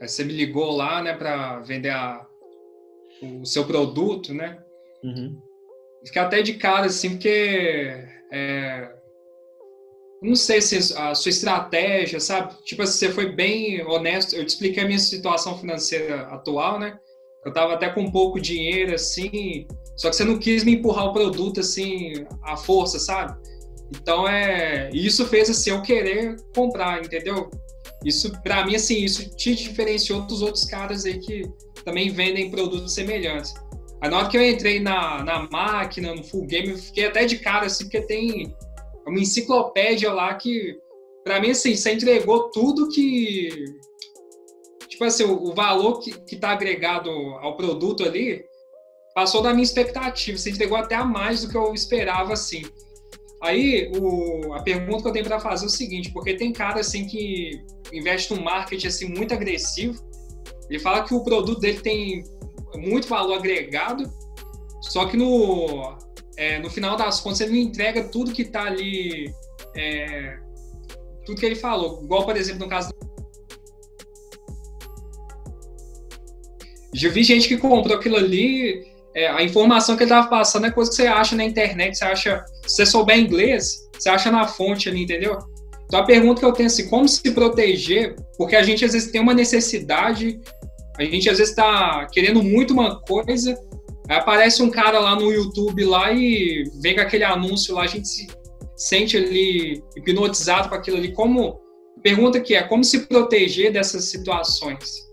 Eh, você me ligou lá, né, para vender a, o seu produto, né? Uhum. Fiquei até de cara, assim, porque é, não sei se a sua estratégia, sabe? Tipo, assim, você foi bem honesto. Eu te expliquei a minha situação financeira atual, né? Eu tava até com pouco dinheiro, assim, só que você não quis me empurrar o produto, assim, à força, sabe? Então, é... Isso fez, assim, eu querer comprar, entendeu? Isso, para mim, assim, isso te diferenciou dos outros caras aí que também vendem produtos semelhantes. Aí na hora que eu entrei na, na máquina, no full game, eu fiquei até de cara, assim, porque tem uma enciclopédia lá que, para mim, assim, você entregou tudo que. Tipo assim, o, o valor que, que tá agregado ao produto ali passou da minha expectativa. Você entregou até a mais do que eu esperava, assim. Aí, o, a pergunta que eu tenho para fazer é o seguinte, porque tem cara assim que investe num marketing assim muito agressivo. Ele fala que o produto dele tem muito valor agregado, só que no, é, no final das contas ele não entrega tudo que está ali, é, tudo que ele falou. Igual, por exemplo, no caso já vi gente que comprou aquilo ali, é, a informação que ele estava passando é coisa que você acha na internet, você acha se você souber inglês, você acha na fonte ali, entendeu? Então a pergunta que eu tenho é assim, como se proteger? Porque a gente às vezes tem uma necessidade, a gente às vezes está querendo muito uma coisa, aí aparece um cara lá no YouTube lá e vem com aquele anúncio lá, a gente se sente ali hipnotizado com aquilo ali. Como pergunta que é como se proteger dessas situações?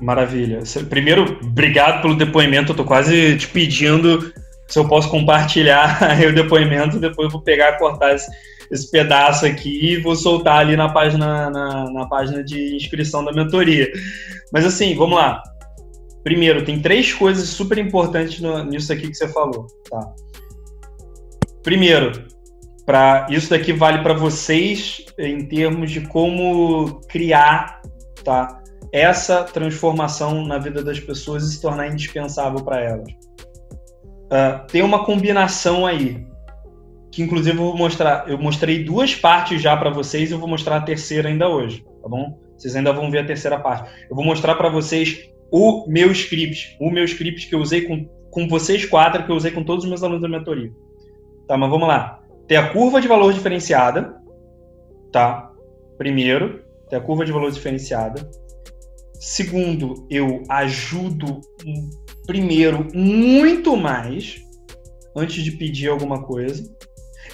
Maravilha. Primeiro, obrigado pelo depoimento. Eu tô quase te pedindo se eu posso compartilhar o depoimento, depois eu vou pegar, cortar esse, esse pedaço aqui e vou soltar ali na página, na, na página de inscrição da mentoria. Mas assim, vamos lá. Primeiro, tem três coisas super importantes no, nisso aqui que você falou, tá? Primeiro, para isso daqui vale para vocês em termos de como criar, tá? Essa transformação na vida das pessoas e se tornar indispensável para elas uh, tem uma combinação aí. Que inclusive eu vou mostrar. Eu mostrei duas partes já para vocês e eu vou mostrar a terceira ainda hoje, tá bom? Vocês ainda vão ver a terceira parte. Eu vou mostrar para vocês o meu script, o meu script que eu usei com, com vocês quatro, que eu usei com todos os meus alunos da mentoria. Tá, mas vamos lá. Tem a curva de valor diferenciada, tá? Primeiro, tem a curva de valor diferenciada. Segundo, eu ajudo primeiro muito mais antes de pedir alguma coisa.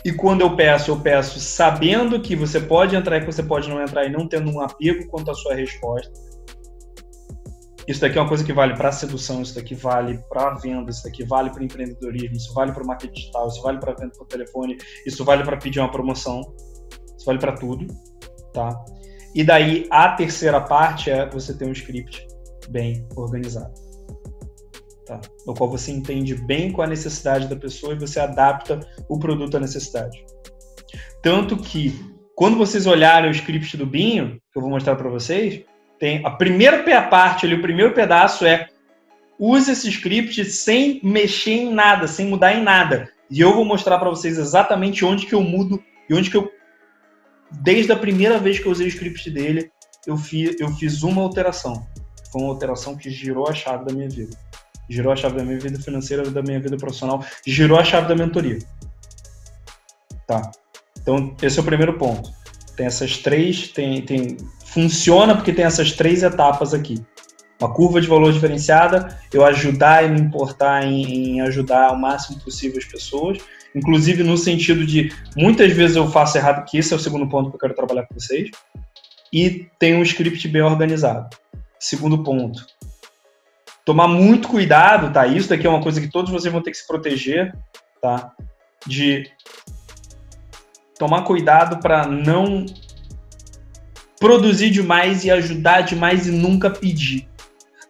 E quando eu peço, eu peço sabendo que você pode entrar e que você pode não entrar e não tendo um apego quanto à sua resposta. Isso daqui é uma coisa que vale para sedução, isso daqui vale para venda, isso daqui vale para empreendedorismo, isso vale para marketing digital, isso vale para venda por telefone, isso vale para pedir uma promoção, isso vale para tudo, tá? E daí a terceira parte é você ter um script bem organizado tá? no qual você entende bem qual a necessidade da pessoa e você adapta o produto à necessidade. Tanto que, quando vocês olharem o script do Binho, que eu vou mostrar para vocês, tem a primeira parte ali, o primeiro pedaço é use esse script sem mexer em nada, sem mudar em nada. E eu vou mostrar para vocês exatamente onde que eu mudo e onde que eu desde a primeira vez que eu usei o script dele, eu fiz, eu fiz uma alteração. Foi uma alteração que girou a chave da minha vida girou a chave da minha vida financeira, da minha vida profissional, girou a chave da mentoria. Tá. Então, esse é o primeiro ponto. Tem essas três, tem, tem, funciona porque tem essas três etapas aqui. Uma curva de valor diferenciada, eu ajudar e me importar em, em ajudar ao máximo possível as pessoas, inclusive no sentido de muitas vezes eu faço errado, que esse é o segundo ponto que eu quero trabalhar com vocês, e tem um script bem organizado. Segundo ponto, tomar muito cuidado, tá? Isso daqui é uma coisa que todos vocês vão ter que se proteger, tá? De tomar cuidado para não produzir demais e ajudar demais e nunca pedir.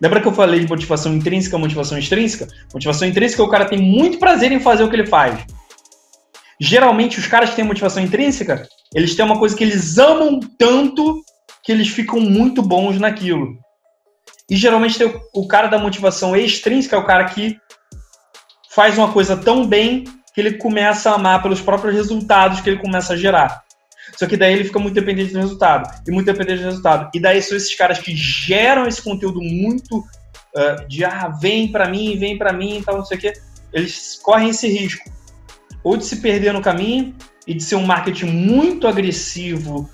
Lembra que eu falei de motivação intrínseca, motivação extrínseca? Motivação intrínseca, o cara tem muito prazer em fazer o que ele faz. Geralmente, os caras que têm motivação intrínseca, eles têm uma coisa que eles amam tanto que eles ficam muito bons naquilo. E geralmente tem o, cara da motivação extrínseca, é o cara que faz uma coisa tão bem que ele começa a amar pelos próprios resultados que ele começa a gerar. Só que daí ele fica muito dependente do resultado. E muito dependente do resultado. E daí são esses caras que geram esse conteúdo muito uh, de ah, vem para mim, vem para mim e tal, não sei o quê. Eles correm esse risco. Ou de se perder no caminho e de ser um marketing muito agressivo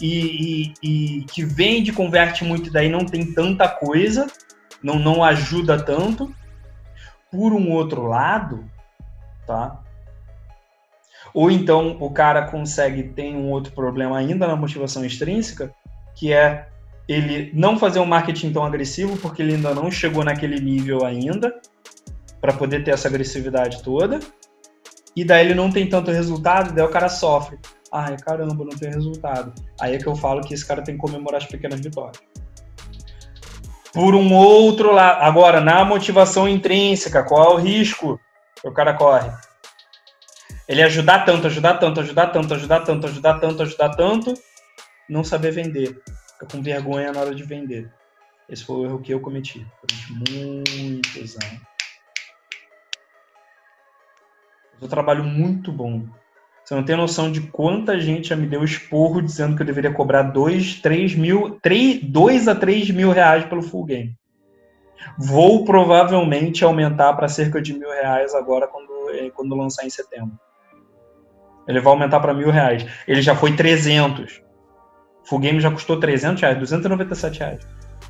e, e, e que vende, converte muito e daí não tem tanta coisa, não, não ajuda tanto. Por um outro lado, tá? Ou então o cara consegue ter um outro problema ainda na motivação extrínseca, que é ele não fazer um marketing tão agressivo, porque ele ainda não chegou naquele nível ainda, para poder ter essa agressividade toda. E daí ele não tem tanto resultado, daí o cara sofre. Ai, caramba, não tem resultado. Aí é que eu falo que esse cara tem que comemorar as pequenas vitórias. Por um outro lado, agora, na motivação intrínseca, qual é o risco que o cara corre? Ele ajudar tanto, ajudar tanto, ajudar tanto, ajudar tanto, ajudar tanto, ajudar tanto, não saber vender. Fica com vergonha na hora de vender. Esse foi o erro que eu cometi durante muitos anos. Eu trabalho muito bom. Você não tem noção de quanta gente já me deu esporro dizendo que eu deveria cobrar 2, 3 mil, 3, 2 a 3 mil reais pelo full game. Vou provavelmente aumentar para cerca de mil reais agora quando, eh, quando lançar em setembro. Ele vai aumentar para mil reais. Ele já foi 300. Full Game já custou 300 reais, 297 reais.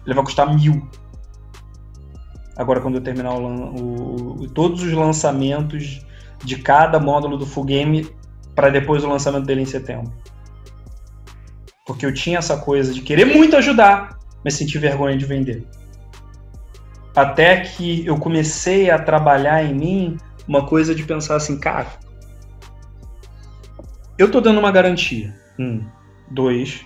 Ele vai custar mil. Agora, quando eu terminar o, o, todos os lançamentos de cada módulo do Full Game para depois o lançamento dele em setembro. Porque eu tinha essa coisa de querer muito ajudar, mas sentir vergonha de vender. Até que eu comecei a trabalhar em mim uma coisa de pensar assim, cara, eu tô dando uma garantia. Um, dois.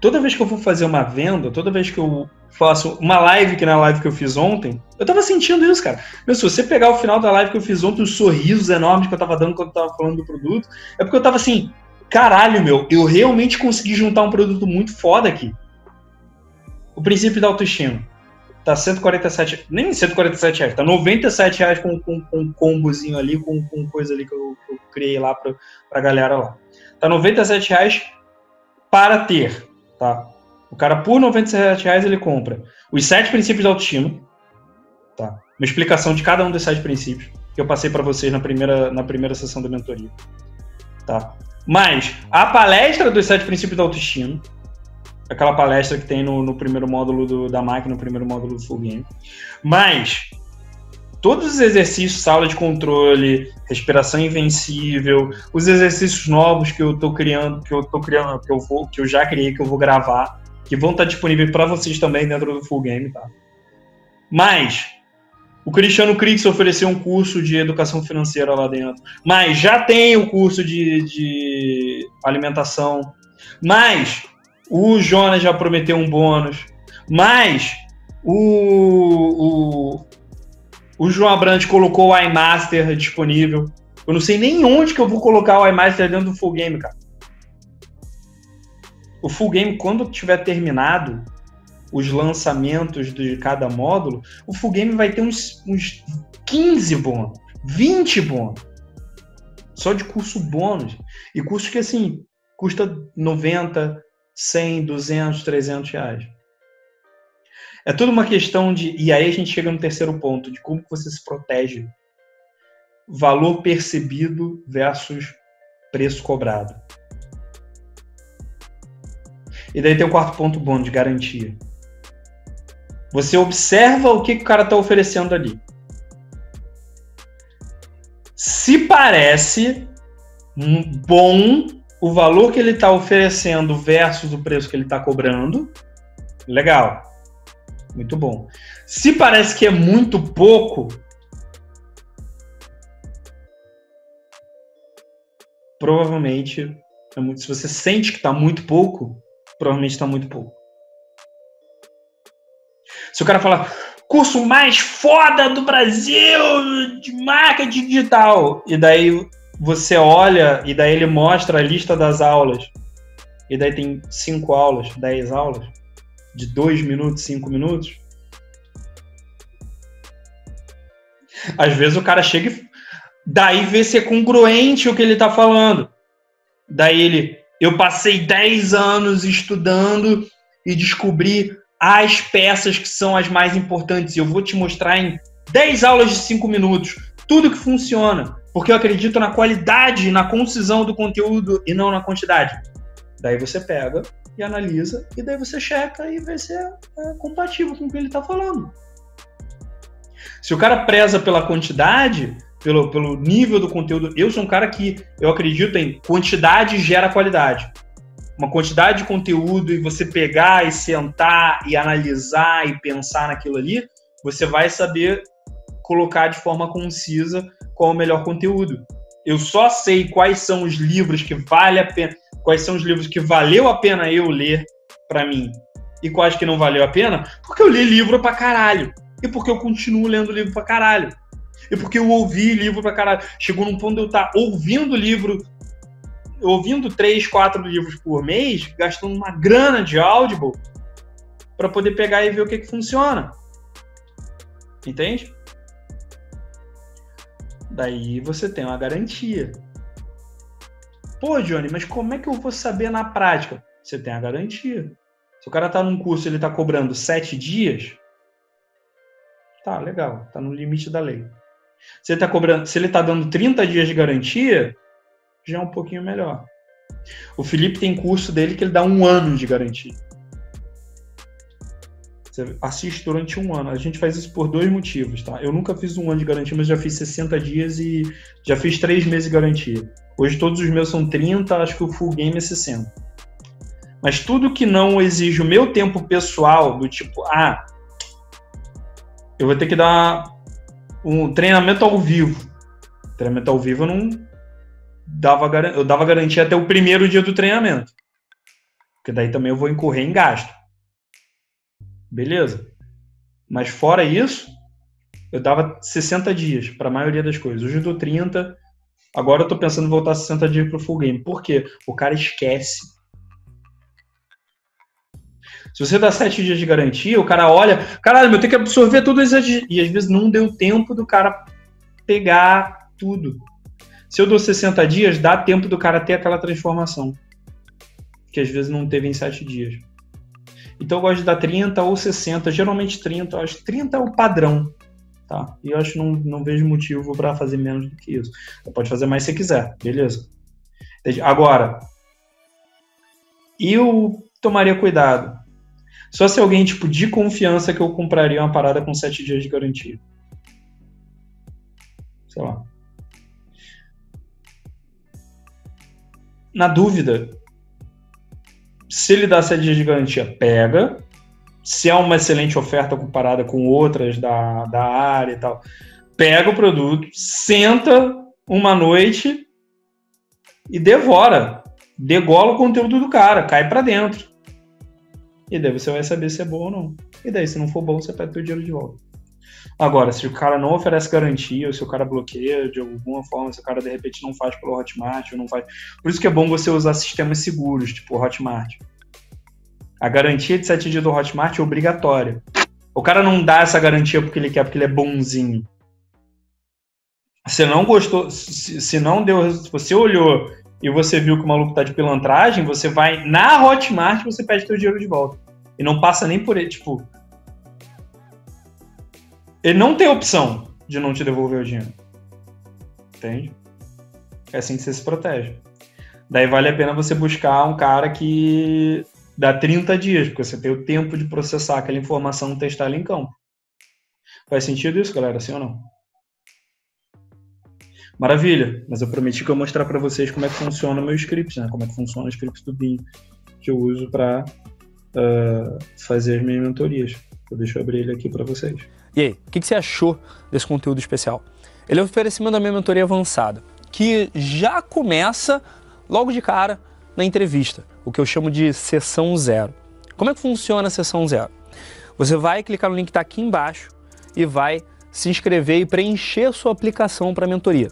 Toda vez que eu vou fazer uma venda, toda vez que eu faço uma live, que na live que eu fiz ontem, eu tava sentindo isso, cara. Meu, se você pegar o final da live que eu fiz ontem, os sorrisos enormes que eu tava dando quando eu tava falando do produto, é porque eu tava assim, caralho, meu, eu realmente consegui juntar um produto muito foda aqui. O princípio da autoestima tá 147, nem 147 reais, tá 97 reais com, com, com um combozinho ali, com, com coisa ali que eu, que eu criei lá pra, pra galera lá. Tá 97 reais para ter, tá? O cara, por 97 reais, ele compra os sete princípios da autoestima, tá? Uma explicação de cada um dos sete princípios que eu passei para vocês na primeira, na primeira sessão da mentoria, tá? Mas a palestra dos sete princípios da autoestima, aquela palestra que tem no, no primeiro módulo do, da máquina, no primeiro módulo do Full Game. Mas todos os exercícios, aula de controle, respiração invencível, os exercícios novos que eu estou criando, que eu tô criando, que eu vou, que eu já criei, que eu vou gravar, que vão estar disponíveis para vocês também dentro do Full Game, tá? Mas o Cristiano Crix ofereceu um curso de educação financeira lá dentro. Mas já tem o curso de, de alimentação. Mas o Jonas já prometeu um bônus. Mas o, o, o João Abrantes colocou o iMaster disponível. Eu não sei nem onde que eu vou colocar o iMaster dentro do Full Game, cara. O Full Game, quando tiver terminado os lançamentos de cada módulo, o Full Game vai ter uns, uns 15 bônus, 20 bônus. Só de curso bônus. E curso que, assim, custa 90, 100, 200, 300 reais. É tudo uma questão de. E aí a gente chega no terceiro ponto, de como você se protege. Valor percebido versus preço cobrado. E daí tem o quarto ponto bom de garantia. Você observa o que, que o cara está oferecendo ali. Se parece bom o valor que ele está oferecendo versus o preço que ele está cobrando, legal. Muito bom. Se parece que é muito pouco, provavelmente é se você sente que está muito pouco, provavelmente está muito pouco. Se o cara falar curso mais foda do Brasil de marketing digital, e daí você olha e daí ele mostra a lista das aulas, e daí tem cinco aulas, dez aulas, de dois minutos, cinco minutos. Às vezes o cara chega e daí vê se é congruente o que ele está falando. Daí ele, eu passei 10 anos estudando e descobri as peças que são as mais importantes. Eu vou te mostrar em 10 aulas de 5 minutos tudo que funciona, porque eu acredito na qualidade, na concisão do conteúdo e não na quantidade. Daí você pega e analisa, e daí você checa e vê se é, é compatível com o que ele está falando. Se o cara preza pela quantidade, pelo, pelo nível do conteúdo. Eu sou um cara que eu acredito em quantidade gera qualidade. Uma quantidade de conteúdo e você pegar e sentar e analisar e pensar naquilo ali, você vai saber colocar de forma concisa qual é o melhor conteúdo. Eu só sei quais são os livros que vale a pena, quais são os livros que valeu a pena eu ler para mim e quais que não valeu a pena, porque eu li livro pra caralho e porque eu continuo lendo livro pra caralho e porque eu ouvi livro pra caralho. Chegou num ponto de eu estar tá ouvindo livro, ouvindo três, quatro livros por mês, gastando uma grana de Audible para poder pegar e ver o que, que funciona. Entende? Daí você tem uma garantia. Pô, Johnny, mas como é que eu vou saber na prática? Você tem a garantia. Se o cara tá num curso ele tá cobrando sete dias, tá legal, tá no limite da lei. Se ele está cobrando, se ele está dando 30 dias de garantia, já é um pouquinho melhor. O Felipe tem curso dele que ele dá um ano de garantia. Você assiste durante um ano. A gente faz isso por dois motivos, tá? Eu nunca fiz um ano de garantia, mas já fiz 60 dias e já fiz três meses de garantia. Hoje todos os meus são 30, acho que o full game é 60. Mas tudo que não exige o meu tempo pessoal, do tipo, ah, eu vou ter que dar um treinamento ao vivo. Treinamento ao vivo eu não dava, eu dava garantia até o primeiro dia do treinamento. Porque daí também eu vou incorrer em gasto. Beleza. Mas fora isso, eu dava 60 dias para a maioria das coisas. Hoje eu dou 30. Agora eu tô pensando em voltar 60 dias pro full game. Por quê? O cara esquece se você dá sete dias de garantia, o cara olha, caralho, eu tenho que absorver tudo isso. E às vezes não deu tempo do cara pegar tudo. Se eu dou 60 dias, dá tempo do cara ter aquela transformação. Que às vezes não teve em sete dias. Então eu gosto de dar 30 ou 60, geralmente 30. Eu acho que 30 é o padrão. Tá? E eu acho que não, não vejo motivo para fazer menos do que isso. Você pode fazer mais se quiser, beleza? Agora, eu tomaria cuidado só se alguém, tipo, de confiança que eu compraria uma parada com sete dias de garantia. Sei lá. Na dúvida, se ele dá sete dias de garantia, pega. Se é uma excelente oferta comparada com outras da, da área e tal, pega o produto, senta uma noite e devora. Degola o conteúdo do cara, cai para dentro. E daí você vai saber se é bom ou não. E daí, se não for bom, você pede o dinheiro de volta. Agora, se o cara não oferece garantia, ou se o cara bloqueia de alguma forma, se o cara de repente não faz pelo Hotmart, ou não faz. Por isso que é bom você usar sistemas seguros, tipo o Hotmart. A garantia de 7 dias do Hotmart é obrigatória. O cara não dá essa garantia porque ele quer, porque ele é bonzinho. Se não gostou, se, se não deu, se você olhou e você viu que o maluco tá de pilantragem, você vai na Hotmart e você pede seu dinheiro de volta. E não passa nem por ele, tipo. Ele não tem opção de não te devolver o dinheiro. Entende? É assim que você se protege. Daí vale a pena você buscar um cara que dá 30 dias, porque você tem o tempo de processar aquela informação testar ela em campo. Faz sentido isso, galera? Sim ou não? Maravilha, mas eu prometi que eu mostrar para vocês como é que funciona o meu script, né? Como é que funciona o script do BIM que eu uso para uh, fazer as minhas mentorias. Eu abrir ele aqui para vocês. E aí, o que, que você achou desse conteúdo especial? Ele é oferecimento da minha mentoria avançada, que já começa logo de cara na entrevista, o que eu chamo de sessão zero. Como é que funciona a sessão zero? Você vai clicar no link que está aqui embaixo e vai se inscrever e preencher sua aplicação para a mentoria.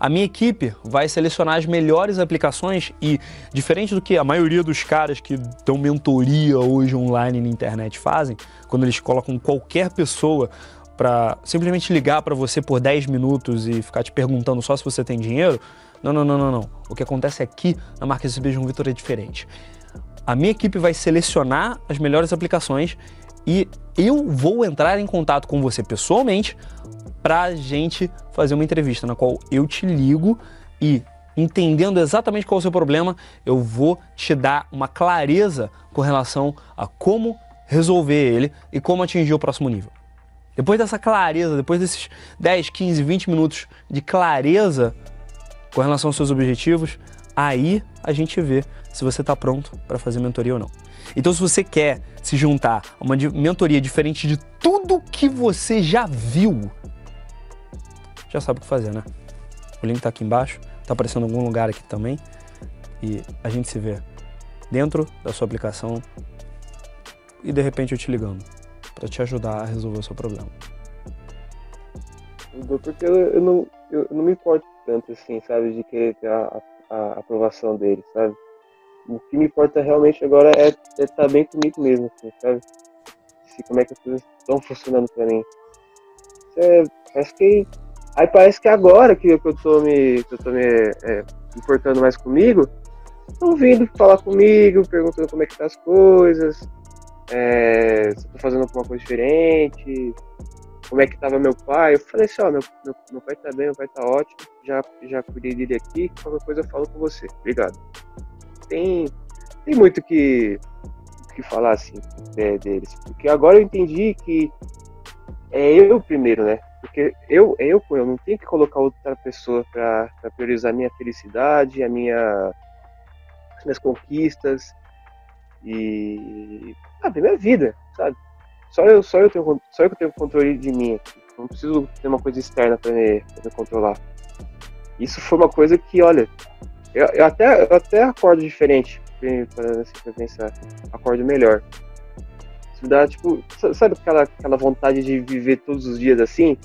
A minha equipe vai selecionar as melhores aplicações e, diferente do que a maioria dos caras que dão mentoria hoje online na internet fazem, quando eles colocam qualquer pessoa para simplesmente ligar para você por 10 minutos e ficar te perguntando só se você tem dinheiro, não, não, não, não, não. O que acontece aqui na marca SB João Vitor é diferente. A minha equipe vai selecionar as melhores aplicações e eu vou entrar em contato com você pessoalmente para a gente fazer uma entrevista na qual eu te ligo e entendendo exatamente qual é o seu problema, eu vou te dar uma clareza com relação a como resolver ele e como atingir o próximo nível. Depois dessa clareza, depois desses 10, 15, 20 minutos de clareza com relação aos seus objetivos, aí a gente vê se você está pronto para fazer mentoria ou não. Então, se você quer se juntar a uma mentoria diferente de tudo que você já viu, já sabe o que fazer, né? O link está aqui embaixo, está aparecendo em algum lugar aqui também. E a gente se vê dentro da sua aplicação e de repente eu te ligando para te ajudar a resolver o seu problema. Porque eu, não, eu não me importo tanto assim, sabe, de querer ter a, a, aprovação dele, sabe? O que me importa realmente agora é estar tá bem comigo mesmo, assim, sabe? Se, como é que as coisas estão funcionando para mim. É, acho que Aí parece que agora que eu tô me, que eu tô me é, importando mais comigo, estão vindo falar comigo, perguntando como é que tá as coisas, é, se eu tô fazendo alguma coisa diferente, como é que tava meu pai. Eu falei assim, ó, meu, meu, meu pai tá bem, meu pai tá ótimo, já, já cuidei dele aqui, qualquer coisa eu falo com você. Obrigado. Tem, tem muito que, que falar assim é, deles, porque agora eu entendi que é eu primeiro, né? Porque eu, eu, eu não tenho que colocar outra pessoa para priorizar a minha felicidade, a minha, as minhas conquistas e a minha vida, sabe? Só eu, só eu tenho, só eu tenho controle de mim. Não preciso ter uma coisa externa para me, me, controlar. Isso foi uma coisa que, olha, eu, eu até, eu até acordo diferente para assim, pensar, acordo melhor. Isso dá, tipo, sabe aquela, aquela vontade de viver todos os dias assim?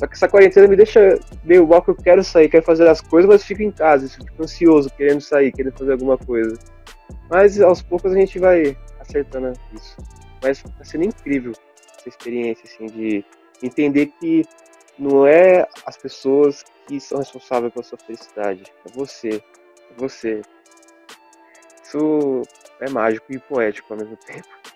Só que essa quarentena me deixa meio mal que eu quero sair, quero fazer as coisas, mas fico em casa, fico ansioso, querendo sair, querendo fazer alguma coisa. Mas aos poucos a gente vai acertando isso. Mas tá sendo incrível essa experiência, assim, de entender que não é as pessoas que são responsáveis pela sua felicidade, é você, é você. Isso é mágico e poético ao mesmo tempo.